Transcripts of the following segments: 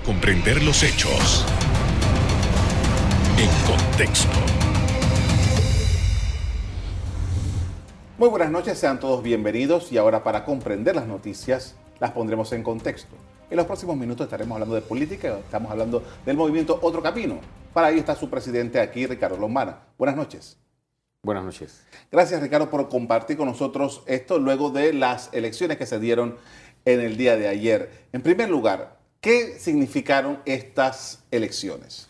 Para comprender los hechos en contexto. Muy buenas noches, sean todos bienvenidos y ahora para comprender las noticias las pondremos en contexto. En los próximos minutos estaremos hablando de política, estamos hablando del movimiento Otro Camino. Para ello está su presidente aquí, Ricardo Lombana. Buenas noches. Buenas noches. Gracias Ricardo por compartir con nosotros esto luego de las elecciones que se dieron en el día de ayer. En primer lugar, ¿qué significaron estas elecciones?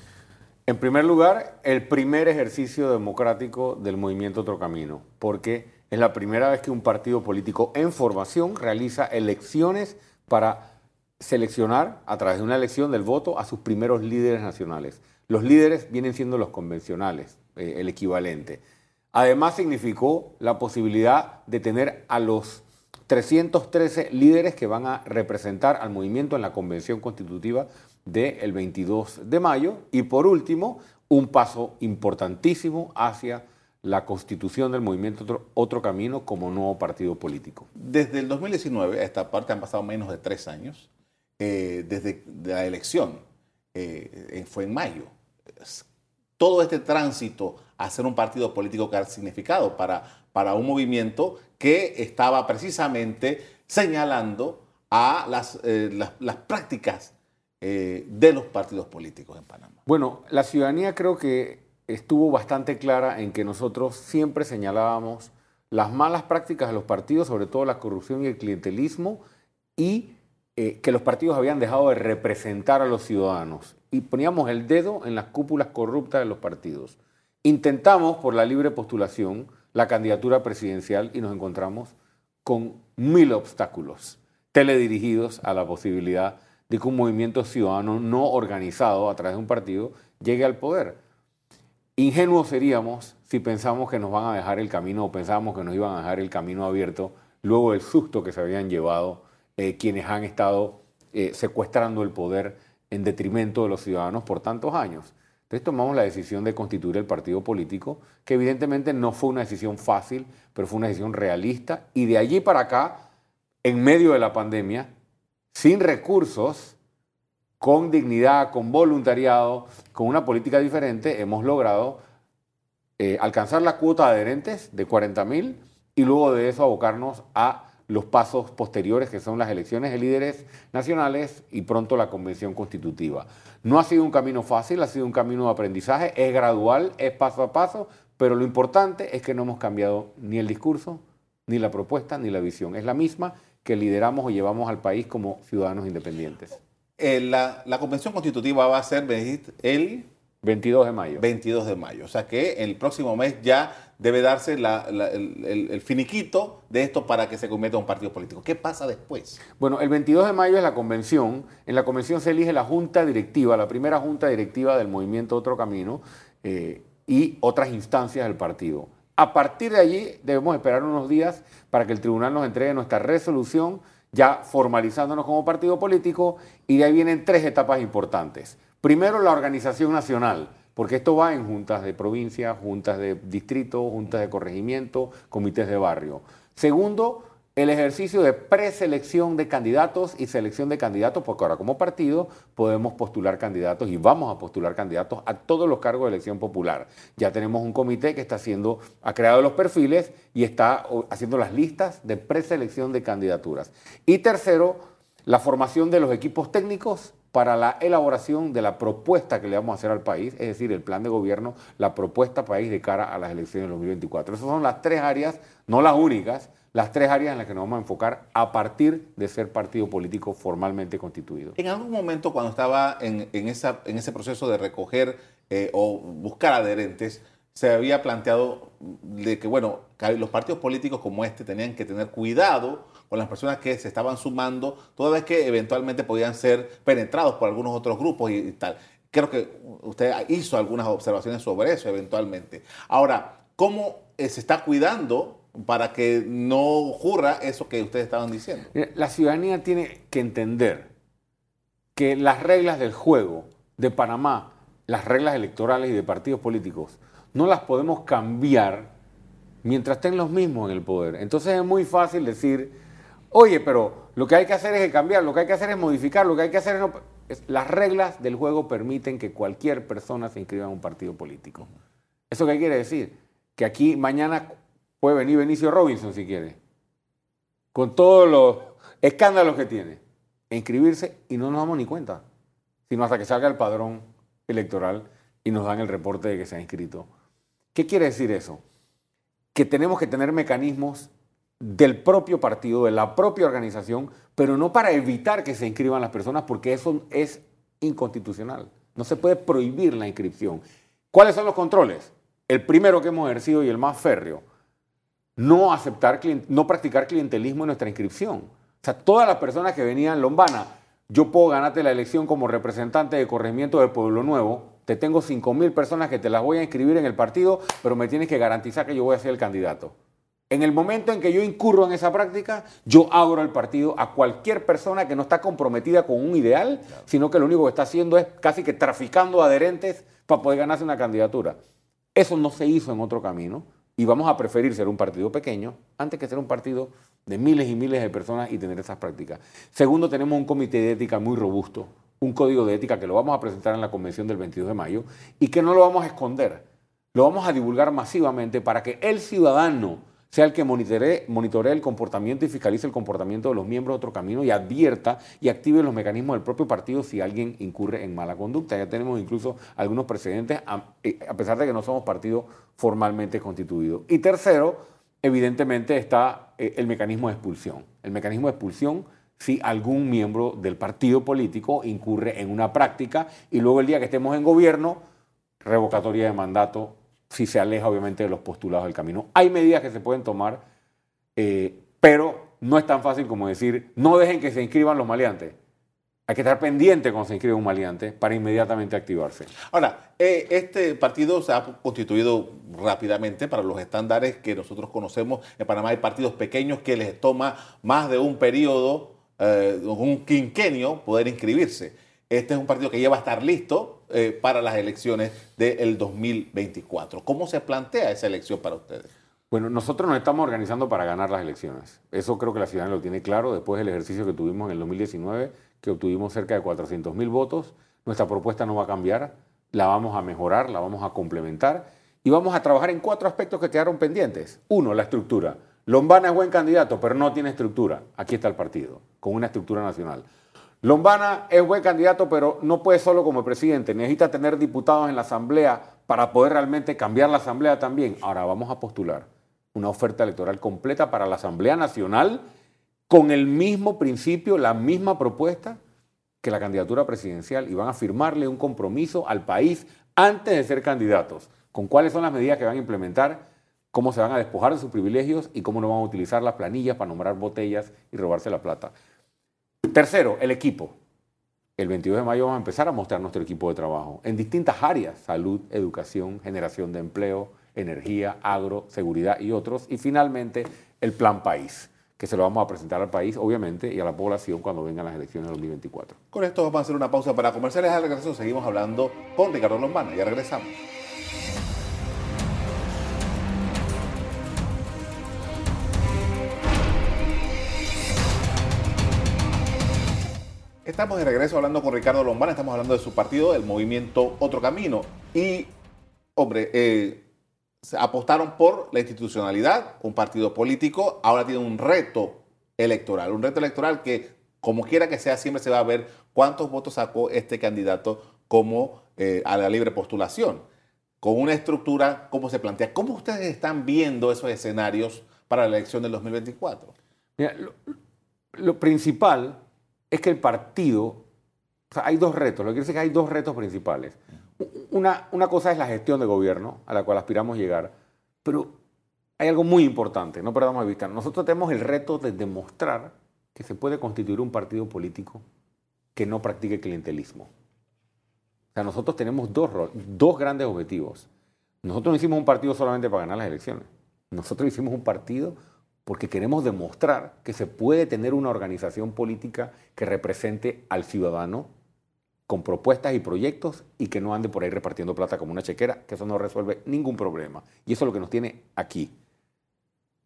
En primer lugar, el primer ejercicio democrático del movimiento Otro Camino, porque es la primera vez que un partido político en formación realiza elecciones para seleccionar a través de una elección del voto a sus primeros líderes nacionales. Los líderes vienen siendo los convencionales, eh, el equivalente. Además significó la posibilidad de tener a los 313 líderes que van a representar al movimiento en la convención constitutiva del 22 de mayo. Y por último, un paso importantísimo hacia la constitución del movimiento otro, Camino como nuevo partido político? Desde el 2019 a esta parte han pasado menos de tres años. Eh, desde la elección, eh, fue en mayo. Todo este tránsito a ser un partido político que ha significado para, para un movimiento que estaba precisamente señalando a las, eh, las, prácticas de los partidos políticos en Panamá. Bueno, la ciudadanía creo que estuvo bastante clara en que nosotros siempre señalábamos las malas prácticas de los partidos, sobre todo la corrupción y el clientelismo, y eh, que los partidos habían dejado de representar a los ciudadanos. Y poníamos el dedo en las cúpulas corruptas de los partidos. Intentamos, por la libre postulación, la candidatura presidencial y nos encontramos con mil obstáculos teledirigidos a la posibilidad de que un movimiento ciudadano no organizado a través de un partido llegue al poder. Ingenuos seríamos si pensamos que nos van a dejar el camino o pensábamos que nos iban a dejar el camino abierto luego del susto que se habían llevado eh, quienes han estado eh, secuestrando el poder en detrimento de los ciudadanos por tantos años. Entonces tomamos la decisión de constituir el partido político, que evidentemente no fue una decisión fácil, pero fue una decisión realista. Y de allí para acá, en medio de la pandemia, sin recursos, con dignidad, con voluntariado, con una política diferente, hemos logrado eh, alcanzar la cuota de adherentes de 40 mil y luego de eso abocarnos a los pasos posteriores, que son las elecciones de líderes nacionales y pronto la convención constitutiva. No ha sido un camino fácil, ha sido un camino de aprendizaje, es gradual, es paso a paso, pero lo importante es que no hemos cambiado ni el discurso, ni la propuesta, ni la visión. Es la misma que lideramos o llevamos al país como ciudadanos independientes. Eh, la, convención constitutiva va a ser el 22 de mayo. 22 de mayo. O sea que el próximo mes ya debe darse el, finiquito de esto para que se convierta en un partido político. ¿Qué pasa después? Bueno, el 22 de mayo es la convención. En la convención se elige la junta directiva, la primera junta directiva del movimiento Otro Camino eh, y otras instancias del partido. A partir de allí debemos esperar unos días para que el tribunal nos entregue nuestra resolución ya formalizándonos como partido político, y de ahí vienen tres etapas importantes. Primero, la organización nacional, porque esto va en juntas de provincia, juntas de distrito, juntas de corregimiento, comités de barrio. Segundo, el ejercicio de preselección de candidatos y selección de candidatos, porque ahora como partido podemos postular candidatos y vamos a postular candidatos a todos los cargos de elección popular. Ya tenemos un comité que está haciendo, ha creado los perfiles y está haciendo las listas de preselección de candidaturas. Y tercero, la formación de los equipos técnicos para la elaboración de la propuesta que le vamos a hacer al país, es decir, el plan de gobierno, la propuesta país de cara a las elecciones del 2024. Esas son las tres áreas, no las únicas, las tres áreas en las que nos vamos a enfocar a partir de ser partido político formalmente constituido. En algún momento cuando estaba en, ese proceso de recoger eh, o buscar adherentes, se había planteado de que, bueno, los partidos políticos como este tenían que tener cuidado con las personas que se estaban sumando, toda vez que eventualmente podían ser penetrados por algunos otros grupos y, tal. Creo que usted hizo algunas observaciones sobre eso eventualmente. Ahora, ¿cómo eh, se está cuidando para que no ocurra eso que ustedes estaban diciendo. La ciudadanía tiene que entender que las reglas del juego de Panamá, las reglas electorales y de partidos políticos, no las podemos cambiar mientras estén los mismos en el poder. Entonces es muy fácil decir, oye, pero lo que hay que hacer es cambiar, lo que hay que hacer es modificar, lo que hay que hacer es no... Las reglas del juego permiten que cualquier persona se inscriba en un partido político. ¿Eso qué quiere decir? Que aquí mañana puede venir Benicio Robinson si quiere, con todos los escándalos que tiene, e inscribirse y no nos damos ni cuenta, sino hasta que salga el padrón electoral y nos dan el reporte de que se ha inscrito. ¿Qué quiere decir eso? Que tenemos que tener mecanismos del propio partido, de la propia organización, pero no para evitar que se inscriban las personas, porque eso es inconstitucional. No se puede prohibir la inscripción. ¿Cuáles son los controles? El primero que hemos ejercido y el más férreo, no aceptar, no practicar clientelismo en nuestra inscripción. O sea, todas las personas que venían, Lombana, yo puedo ganarte la elección como representante de corregimiento del Pueblo Nuevo, te tengo 5 mil personas que te las voy a inscribir en el partido, pero me tienes que garantizar que yo voy a ser el candidato. En el momento en que yo incurro en esa práctica, yo abro el partido a cualquier persona que no está comprometida con un ideal, sino que lo único que está haciendo es casi que traficando adherentes para poder ganarse una candidatura. Eso no se hizo en otro camino y vamos a preferir ser un partido pequeño antes que ser un partido de miles y miles de personas y tener esas prácticas. Segundo, tenemos un comité de ética muy robusto, un código de ética que lo vamos a presentar en la convención del 22 de mayo y que no lo vamos a esconder, lo vamos a divulgar masivamente para que el ciudadano sea el que monitoree, monitoree el comportamiento y fiscalice el comportamiento de los miembros de otro camino y advierta y active los mecanismos del propio partido si alguien incurre en mala conducta. Ya tenemos incluso algunos precedentes, a, eh, pesar de que no somos partido formalmente constituido. Y tercero, evidentemente está eh, el mecanismo de expulsión. El mecanismo de expulsión si algún miembro del partido político incurre en una práctica y luego el día que estemos en gobierno, revocatoria de mandato si se aleja obviamente de los postulados del camino. Hay medidas que se pueden tomar, eh, pero no es tan fácil como decir, no dejen que se inscriban los maleantes. Hay que estar pendiente cuando se inscribe un maleante para inmediatamente activarse. Ahora, eh, este partido se ha constituido rápidamente para los estándares que nosotros conocemos. En Panamá hay partidos pequeños que les toma más de un periodo, eh, un quinquenio, poder inscribirse. Este es un partido que ya va a estar listo eh, para las elecciones del 2024. ¿Cómo se plantea esa elección para ustedes? Bueno, nosotros nos estamos organizando para ganar las elecciones. Eso creo que la ciudadanía lo tiene claro después del ejercicio que tuvimos en el 2019, que obtuvimos cerca de 400 mil votos. Nuestra propuesta no va a cambiar, la vamos a mejorar, la vamos a complementar y vamos a trabajar en cuatro aspectos que quedaron pendientes. Uno, la estructura. Lombana es buen candidato, pero no tiene estructura. Aquí está el partido, con una estructura nacional. Lombana es buen candidato, pero no puede solo como presidente. Necesita tener diputados en la asamblea para poder realmente cambiar la asamblea también. Ahora vamos a postular una oferta electoral completa para la Asamblea Nacional con el mismo principio, la misma propuesta que la candidatura presidencial y van a firmarle un compromiso al país antes de ser candidatos, con cuáles son las medidas que van a implementar, cómo se van a despojar de sus privilegios y cómo no van a utilizar las planillas para nombrar botellas y robarse la plata. Tercero, el equipo. El 22 de mayo vamos a empezar a mostrar nuestro equipo de trabajo en distintas áreas, salud, educación, generación de empleo, energía, agro, seguridad y otros. Y finalmente, el plan país, que se lo vamos a presentar al país, obviamente, y a la población cuando vengan las elecciones del 2024. Con esto vamos a hacer una pausa para comerciales. Al regreso seguimos hablando con Ricardo Lombana. Ya regresamos. Estamos de regreso hablando con Ricardo Lombana, estamos hablando de su partido, el movimiento Otro Camino. Y, hombre, eh, apostaron por la institucionalidad, un partido político, ahora tiene un reto electoral, un reto electoral que, como quiera que sea, siempre se va a ver cuántos votos sacó este candidato como eh, a la libre postulación, con una estructura, cómo se plantea. ¿Cómo ustedes están viendo esos escenarios para la elección del 2024? Mira, lo principal es que el partido, o sea, hay dos retos, lo que quiere decir que hay dos retos principales. Una, una cosa es la gestión de gobierno, a la cual aspiramos llegar, pero hay algo muy importante, no perdamos de vista. Nosotros tenemos el reto de demostrar que se puede constituir un partido político que no practique clientelismo. O sea, nosotros tenemos dos, dos grandes objetivos. Nosotros no hicimos un partido solamente para ganar las elecciones. Nosotros hicimos un partido porque queremos demostrar que se puede tener una organización política que represente al ciudadano con propuestas y proyectos y que no ande por ahí repartiendo plata como una chequera, que eso no resuelve ningún problema. Y eso es lo que nos tiene aquí.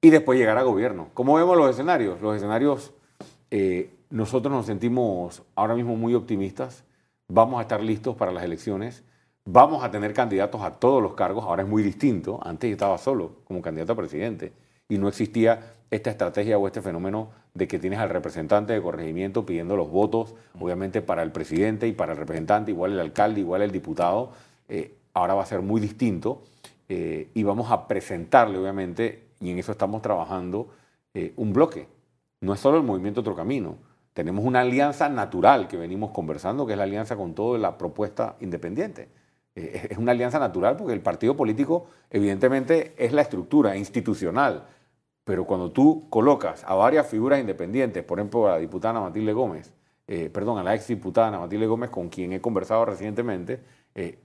Y después llegar a gobierno. ¿Cómo vemos los escenarios? Los escenarios, eh, nosotros nos sentimos ahora mismo muy optimistas vamos a estar listos para las elecciones, vamos a tener candidatos a todos los cargos, ahora es muy distinto, antes yo estaba solo como candidato a presidente y no existía esta estrategia o este fenómeno de que tienes al representante de corregimiento pidiendo los votos, obviamente para el presidente y para el representante, igual el alcalde, igual el diputado, eh, ahora va a ser muy distinto eh, y vamos a presentarle, obviamente, y en eso estamos trabajando, eh, un bloque. No es solo el movimiento Otro Camino, tenemos una alianza natural que venimos conversando, que es la alianza con toda la propuesta independiente. Es una alianza natural porque el partido político, evidentemente, es la estructura institucional pero cuando tú colocas a varias figuras independientes, por ejemplo a la diputada Matilde Gómez, eh, perdón, a la ex diputada Matilde Gómez, con quien he conversado recientemente, eh,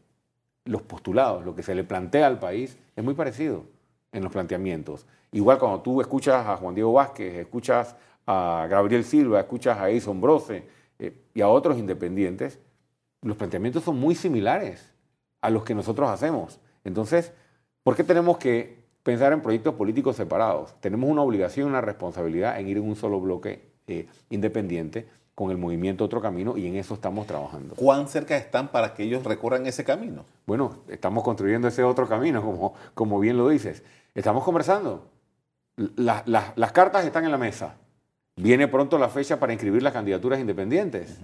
los postulados, lo que se le plantea al país, es muy parecido en los planteamientos. Igual cuando tú escuchas a Juan Diego Vázquez, escuchas a Gabriel Silva, escuchas a Edson Brose eh, y a otros independientes, los planteamientos son muy similares a los que nosotros hacemos. Entonces, ¿por qué tenemos que pensar en proyectos políticos separados. Tenemos una obligación, una responsabilidad en ir en un solo bloque eh, independiente con el movimiento Otro Camino y en eso estamos trabajando. ¿Cuán cerca están para que ellos recorran ese camino? Bueno, estamos construyendo ese otro camino, como, como bien lo dices. Estamos conversando. las cartas están en la mesa. Viene pronto la fecha para inscribir las candidaturas independientes.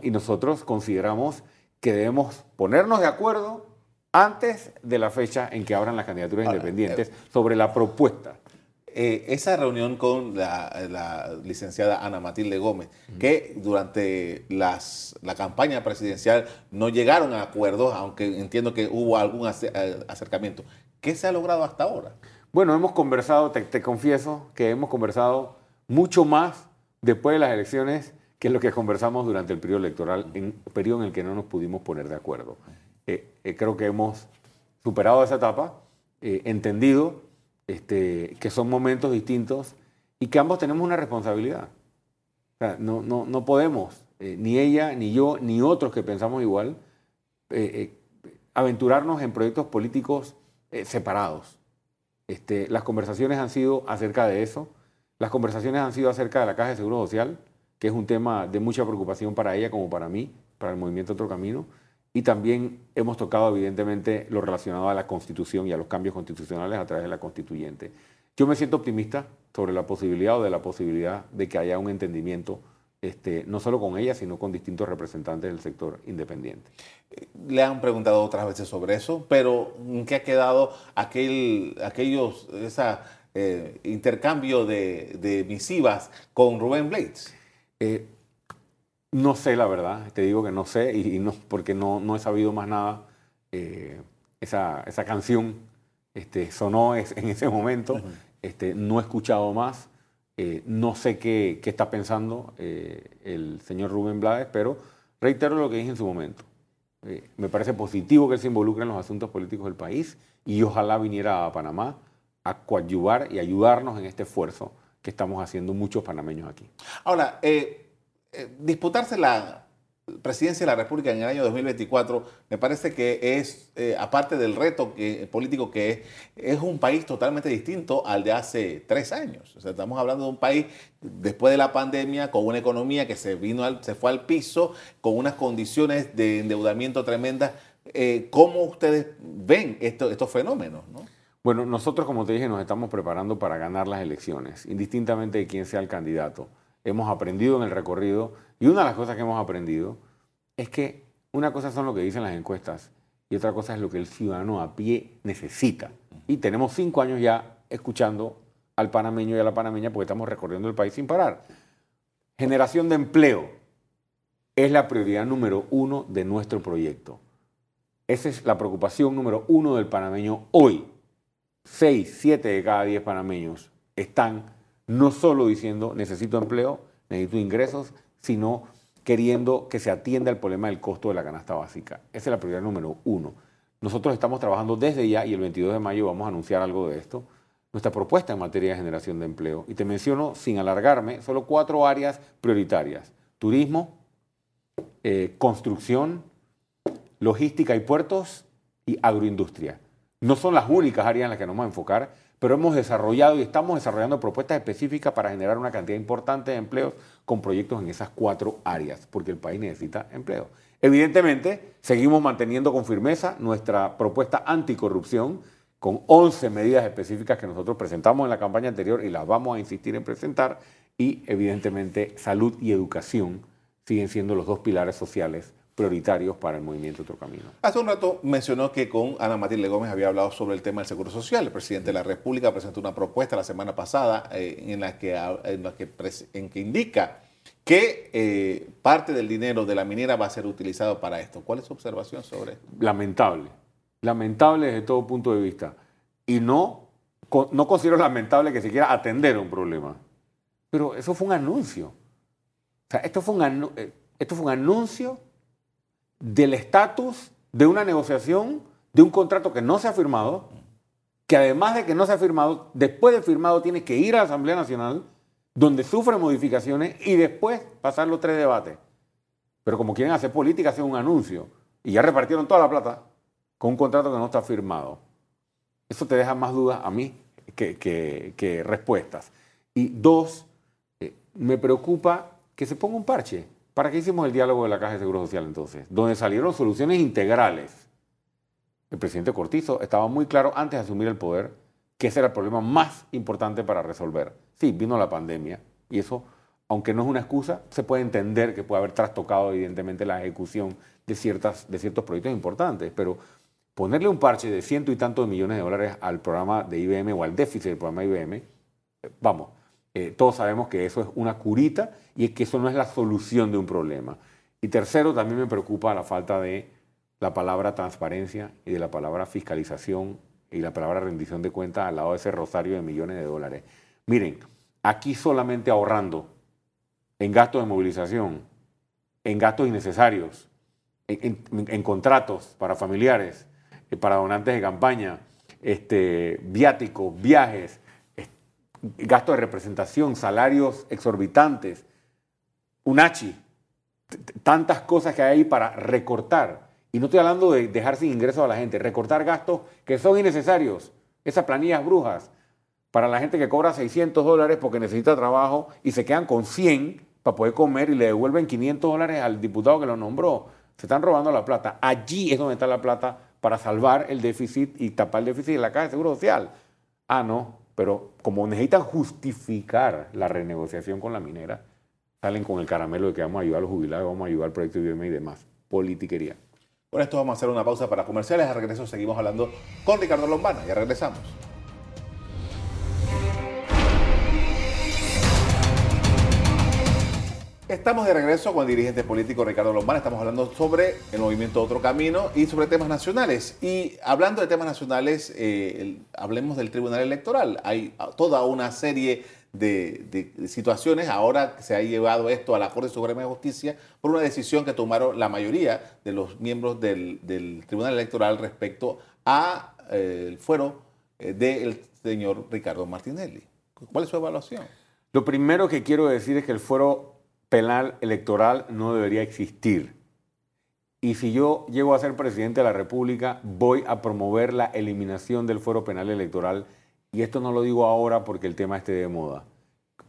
Y nosotros consideramos que debemos ponernos de acuerdo antes de la fecha en que abran las candidaturas independientes eh, sobre la propuesta. Eh, esa reunión con la, licenciada Ana Matilde Gómez, que durante las, la campaña presidencial no llegaron a acuerdos, aunque entiendo que hubo algún eh, acercamiento. ¿Qué se ha logrado hasta ahora? Bueno, hemos conversado, te, te confieso que hemos conversado mucho más después de las elecciones que lo que conversamos durante el periodo electoral, en periodo en el que no nos pudimos poner de acuerdo. Eh, eh, creo que hemos superado esa etapa, eh, entendido este, que son momentos distintos y que ambos tenemos una responsabilidad. no, no, no, podemos, ni ella, ni yo, ni otros que pensamos igual, aventurarnos en proyectos políticos separados. Este, las conversaciones han sido acerca de eso, las conversaciones han sido acerca de la Caja de Seguro Social, que es un tema de mucha preocupación para ella como para mí, para el movimiento Otro Camino. Y también hemos tocado, evidentemente, lo relacionado a la Constitución y a los cambios constitucionales a través de la constituyente. Yo me siento optimista sobre la posibilidad o de la posibilidad de que haya un entendimiento, este, no solo con ella, sino con distintos representantes del sector independiente. Le han preguntado otras veces sobre eso, pero ¿en qué ha quedado aquel, aquellos, esa eh, intercambio de, de, misivas con Rubén Blades? Eh, no sé, la verdad, te digo que no sé, y, no, porque no, no, he sabido más nada. Eh, esa, esa, canción este, sonó en ese momento, este, no he escuchado más, eh, no sé qué, qué está pensando el señor Rubén Blades, pero reitero lo que dije en su momento. me parece positivo que él se involucre en los asuntos políticos del país y ojalá viniera a Panamá a coadyuvar y ayudarnos en este esfuerzo que estamos haciendo muchos panameños aquí. Ahora, eh, eh, disputarse la presidencia de la República en el año 2024 me parece que es, eh, aparte del reto político que es, es un país totalmente distinto al de hace tres años. O sea, estamos hablando de un país después de la pandemia con una economía que se, vino al, se fue al piso, con unas condiciones de endeudamiento tremendas. ¿Cómo ustedes ven estos fenómenos? Bueno, nosotros, como te dije, nos estamos preparando para ganar las elecciones, indistintamente de quién sea el candidato hemos aprendido en el recorrido y una de las cosas que hemos aprendido es que una cosa son lo que dicen las encuestas y otra cosa es lo que el ciudadano a pie necesita. Y tenemos cinco años ya escuchando al panameño y a la panameña porque estamos recorriendo el país sin parar. Generación de empleo es la prioridad número uno de nuestro proyecto. Esa es la preocupación número uno del panameño hoy. Seis, siete de cada diez panameños están no solo diciendo necesito empleo, necesito ingresos, sino queriendo que se atienda el problema del costo de la canasta básica. Esa es la prioridad número uno. Nosotros estamos trabajando desde ya y el 22 de mayo vamos a anunciar algo de esto, nuestra propuesta en materia de generación de empleo. Y te menciono, sin alargarme, solo cuatro áreas prioritarias. Turismo, eh, construcción, logística y puertos y agroindustria. No son las únicas áreas en las que nos vamos a enfocar, pero hemos desarrollado y estamos desarrollando propuestas específicas para generar una cantidad importante de empleos con proyectos en esas cuatro áreas, porque el país necesita empleo. Evidentemente, seguimos manteniendo con firmeza nuestra propuesta anticorrupción con 11 medidas específicas que nosotros presentamos en la campaña anterior y las vamos a insistir en presentar. Y evidentemente salud y educación siguen siendo los dos pilares sociales prioritarios para el movimiento Otro Camino. Hace un rato mencionó que con Ana Matilde Gómez había hablado sobre el tema del Seguro Social. El presidente de la República presentó una propuesta la semana pasada eh, en, la que, en, la que, en que indica que eh, parte del dinero de la minera va a ser utilizado para esto. ¿Cuál es su observación sobre esto? Lamentable, lamentable desde todo punto de vista. Y no, no considero lamentable que se quiera atender un problema. Pero eso fue un anuncio. O sea, esto fue un, eh, esto fue un anuncio del estatus de una negociación de un contrato que no se ha firmado, que además de que no se ha firmado, después de firmado tiene que ir a la Asamblea Nacional, donde sufre modificaciones y después pasar los tres debates. Pero como quieren hacer política, hacen un anuncio y ya repartieron toda la plata con un contrato que no está firmado. Eso te deja más dudas a mí que, respuestas. Y dos, eh, me preocupa que se ponga un parche. ¿Para qué hicimos el diálogo de la Caja de Seguro Social entonces? Donde salieron soluciones integrales. El presidente Cortizo estaba muy claro antes de asumir el poder que ese era el problema más importante para resolver. Sí, vino la pandemia y eso, aunque no es una excusa, se puede entender que puede haber trastocado evidentemente la ejecución de, de ciertos proyectos importantes, pero ponerle un parche de ciento y tantos millones de dólares al programa de IBM o al déficit del programa IBM, eh, vamos, eh, todos sabemos que eso es una curita y que eso no es la solución de un problema. Y tercero, también me preocupa la falta de la palabra transparencia y de la palabra fiscalización y la palabra rendición de cuentas al lado de ese rosario de millones de dólares. Miren, aquí solamente ahorrando en gastos de movilización, en gastos innecesarios, en, contratos para familiares, eh, para donantes de campaña, este, viáticos, viajes, gastos de representación, salarios exorbitantes, un hachi, tantas cosas que hay ahí para recortar. Y no estoy hablando de dejar sin ingresos a la gente, recortar gastos que son innecesarios, esas planillas brujas, para la gente que cobra 600 dólares porque necesita trabajo y se quedan con 100 para poder comer y le devuelven 500 dólares al diputado que lo nombró. Se están robando la plata. Allí es donde está la plata para salvar el déficit y tapar el déficit de la Caja de Seguro Social. Ah, no, pero como necesitan justificar la renegociación con la minera, salen con el caramelo de que vamos a ayudar a los jubilados, vamos a ayudar al proyecto IBM y demás. Politiquería. Con esto vamos a hacer una pausa para comerciales. A regreso seguimos hablando con Ricardo Lombana. Ya regresamos. Estamos de regreso con el dirigente político Ricardo Lombana. Estamos hablando sobre el movimiento Otro Camino y sobre temas nacionales. Y hablando de temas nacionales, eh, hablemos del Tribunal Electoral. Hay toda una serie de, situaciones. Ahora se ha llevado esto a la Corte Suprema de Justicia por una decisión que tomaron la mayoría de los miembros del, Tribunal Electoral respecto al eh, fuero eh, del señor Ricardo Martinelli. ¿Cuál es su evaluación? Lo primero que quiero decir es que el fuero penal electoral no debería existir. Y si yo llego a ser presidente de la República, voy a promover la eliminación del fuero penal electoral. Y esto no lo digo ahora porque el tema esté de moda.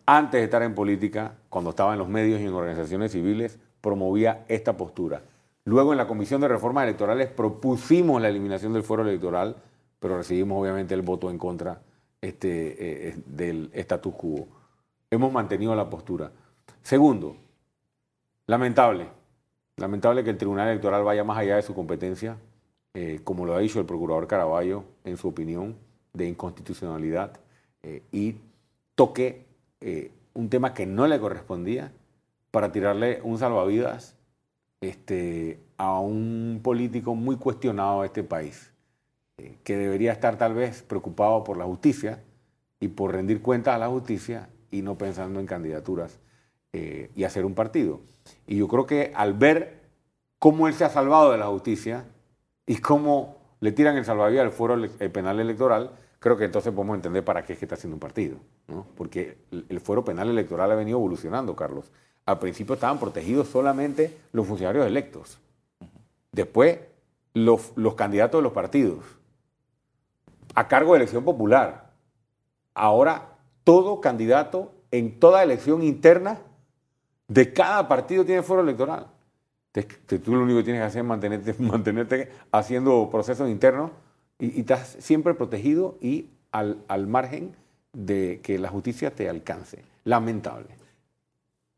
Antes de estar en política, cuando estaba en los medios y en organizaciones civiles, promovía esta postura. Luego en la Comisión de Reformas Electorales propusimos la eliminación del fuero electoral, pero recibimos obviamente el voto en contra este, eh, del status quo. Hemos mantenido la postura. Segundo, lamentable, lamentable que el Tribunal Electoral vaya más allá de su competencia, eh, como lo ha dicho el Procurador Caraballo en su opinión de inconstitucionalidad, eh, y toque eh, un tema que no le correspondía para tirarle un salvavidas este, a un político muy cuestionado de este país, que debería estar tal vez preocupado por la justicia y por rendir cuentas a la justicia y no pensando en candidaturas eh, y hacer un partido. Y yo creo que al ver cómo él se ha salvado de la justicia y cómo le tiran el salvavidas al foro penal electoral, creo que entonces podemos entender para qué es que está haciendo un partido. Porque el fuero penal electoral ha venido evolucionando, Carlos. Al principio estaban protegidos solamente los funcionarios electos. Después, los candidatos de los partidos. A cargo de elección popular. ahora todo candidato en toda elección interna de cada partido tiene foro electoral. tú lo único que tienes que hacer es mantenerte, mantenerte haciendo procesos internos y, estás siempre protegido y al, al margen de que la justicia te alcance. Lamentable.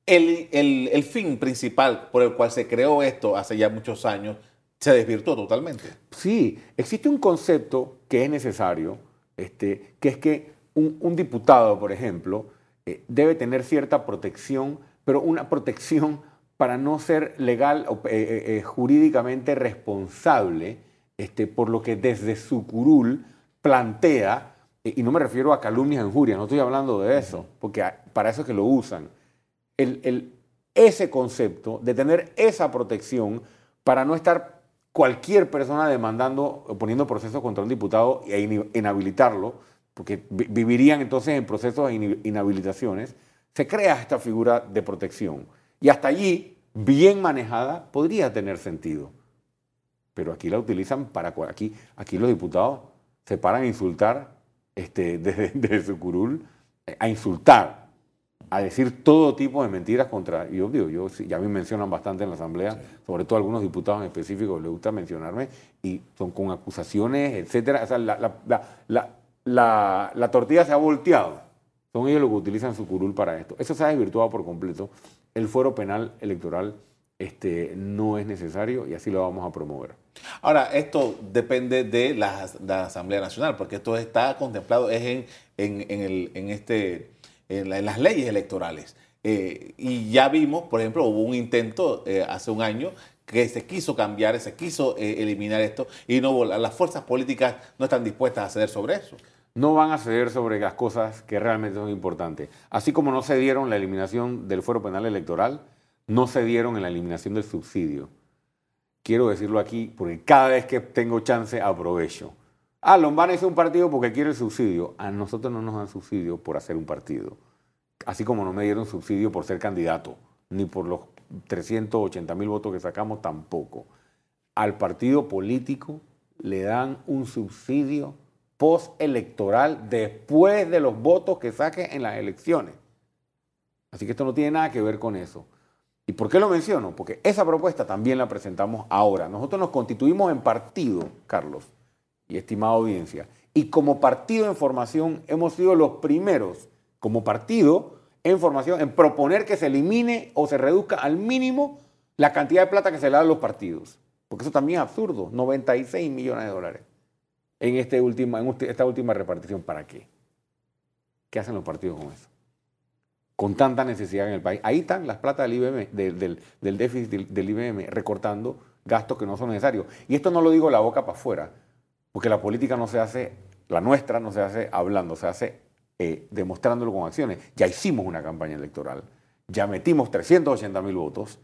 El, el, el, fin principal por el cual se creó esto hace ya muchos años se desvirtuó totalmente. Sí, existe un concepto que es necesario, este, que es que un, un diputado, por ejemplo, eh, debe tener cierta protección, pero una protección para no ser legal o eh, eh, jurídicamente responsable este, por lo que desde su curul plantea, y no me refiero a calumnias injurias, no estoy hablando de eso, porque para eso es que lo usan. El, ese concepto de tener esa protección para no estar cualquier persona demandando, poniendo procesos contra un diputado e inhabilitarlo, porque vivirían entonces en procesos de inhabilitaciones, se crea esta figura de protección. Y hasta allí, bien manejada, podría tener sentido. Pero aquí la utilizan para... Aquí, aquí los diputados se paran a insultar este, desde, su curul, a insultar a decir todo tipo de mentiras contra, yo digo, yo, ya me mencionan bastante en la Asamblea, sobre todo algunos diputados en específico les gusta mencionarme, y son con acusaciones, etcétera. O sea, la, la, tortilla se ha volteado. Son ellos los que utilizan su curul para esto. Eso se ha desvirtuado por completo. El fuero penal electoral este, no es necesario y así lo vamos a promover. Ahora, esto depende de la, Asamblea Nacional, porque esto está contemplado es en, en, este en, las leyes electorales. Eh, y ya vimos, por ejemplo, hubo un intento eh, hace un año que se quiso cambiar, se quiso eh, eliminar esto y no las fuerzas políticas no están dispuestas a ceder sobre eso. No van a ceder sobre las cosas que realmente son importantes. Así como no cedieron la eliminación del fuero penal electoral, no cedieron en la eliminación del subsidio. Quiero decirlo aquí porque cada vez que tengo chance aprovecho. Ah, Lombana hizo un partido porque quiere el subsidio. A nosotros no nos dan subsidio por hacer un partido. Así como no me dieron subsidio por ser candidato, ni por los 380 mil votos que sacamos tampoco. Al partido político le dan un subsidio postelectoral después de los votos que saque en las elecciones. Así que esto no tiene nada que ver con eso. ¿Y por qué lo menciono? Porque esa propuesta también la presentamos ahora. Nosotros nos constituimos en partido, Carlos, y estimada audiencia. Y como partido en formación hemos sido los primeros, como partido en formación, en proponer que se elimine o se reduzca al mínimo la cantidad de plata que se le da a los partidos. Porque eso también es absurdo, 96 millones de dólares en, este esta última repartición. ¿Para qué? ¿Qué hacen los partidos con eso? Con tanta necesidad en el país. Ahí están las platas del, IBM, del déficit del, del IBM recortando gastos que no son necesarios. Y esto no lo digo la boca para afuera. Porque la política no se hace, la nuestra no se hace hablando, se hace eh, demostrándolo con acciones. Ya hicimos una campaña electoral, ya metimos 380 mil votos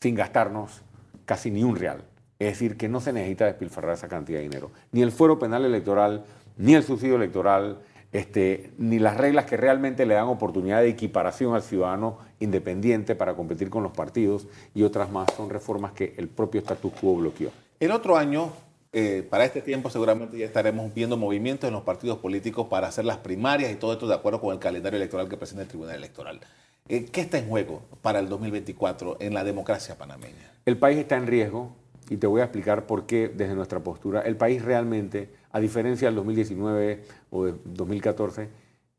sin gastarnos casi ni un real. Es decir, que no se necesita despilfarrar esa cantidad de dinero. Ni el fuero penal electoral, ni el subsidio electoral, este, ni las reglas que realmente le dan oportunidad de equiparación al ciudadano independiente para competir con los partidos y otras más son reformas que el propio status quo bloqueó. El otro año eh, para este tiempo seguramente ya estaremos viendo movimientos en los partidos políticos para hacer las primarias y todo esto de acuerdo con el calendario electoral que presenta el Tribunal Electoral. Eh, ¿Qué está en juego para el 2024 en la democracia panameña? El país está en riesgo y te voy a explicar por qué desde nuestra postura. El país realmente, a diferencia del 2019 o de 2014,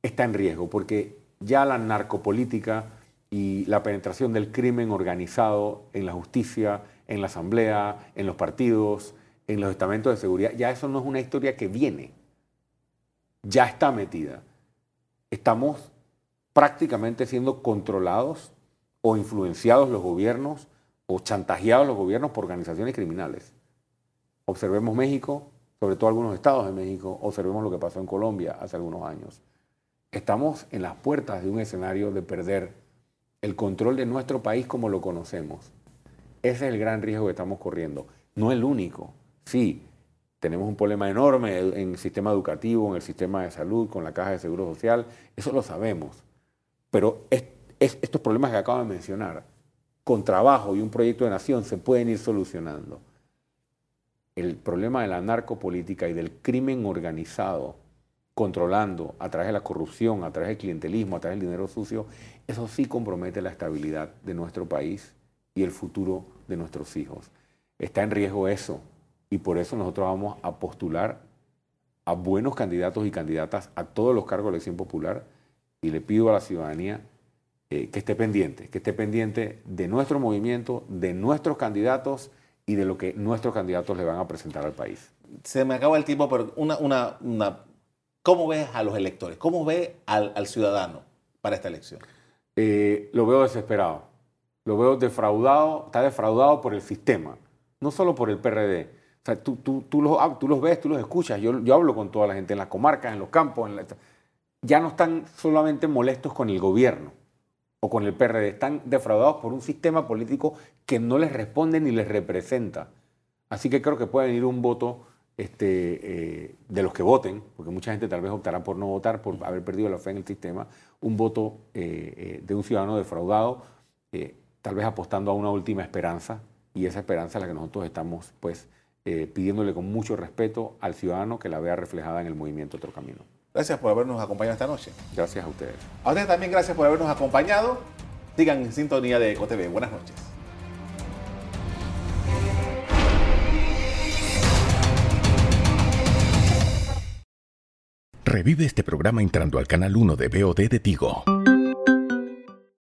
está en riesgo porque ya la narcopolítica y la penetración del crimen organizado en la justicia, en la asamblea, en los partidos, en los estamentos de seguridad, ya eso no es una historia que viene, ya está metida. Estamos prácticamente siendo controlados o influenciados los gobiernos o chantajeados los gobiernos por organizaciones criminales. Observemos México, sobre todo algunos estados de México, observemos lo que pasó en Colombia hace algunos años. Estamos en las puertas de un escenario de perder el control de nuestro país como lo conocemos. Ese es el gran riesgo que estamos corriendo. No el único. Sí, tenemos un problema enorme en el sistema educativo, en el sistema de salud, con la caja de seguro social, eso lo sabemos. Pero estos problemas que acabo de mencionar, con trabajo y un proyecto de nación, se pueden ir solucionando. El problema de la narcopolítica y del crimen organizado controlando a través de la corrupción, a través del clientelismo, a través del dinero sucio, eso sí compromete la estabilidad de nuestro país y el futuro de nuestros hijos. Está en riesgo eso y por eso nosotros vamos a postular a buenos candidatos y candidatas a todos los cargos de elección popular y le pido a la ciudadanía eh, que esté pendiente, que esté pendiente de nuestro movimiento, de nuestros candidatos y de lo que nuestros candidatos le van a presentar al país. Se me acaba el tiempo, pero una, una, una ¿cómo ves a los electores? ¿Cómo ves al, al ciudadano para esta elección? Eh, lo veo desesperado, lo veo defraudado, está defraudado por el sistema, no solo por el PRD. O sea, tú, tú, tú, los, tú los ves, tú los escuchas. Yo, yo hablo con toda la gente en las comarcas, en los campos. En la, ya no están solamente molestos con el gobierno o con el PRD, están defraudados por un sistema político que no les responde ni les representa. Así que creo que puede venir un voto este, eh, de los que voten, porque mucha gente tal vez optará por no votar, por haber perdido la fe en el sistema, un voto eh, eh, de un ciudadano defraudado, tal vez apostando a una última esperanza, y esa esperanza es la que nosotros estamos pues, pidiéndole con mucho respeto al ciudadano que la vea reflejada en el movimiento Otro Camino. Gracias por habernos acompañado esta noche. Gracias a ustedes. A ustedes también gracias por habernos acompañado. Sigan en sintonía de EcoTV. Buenas noches. Revive este programa entrando al canal 1 de BOD de Tigo.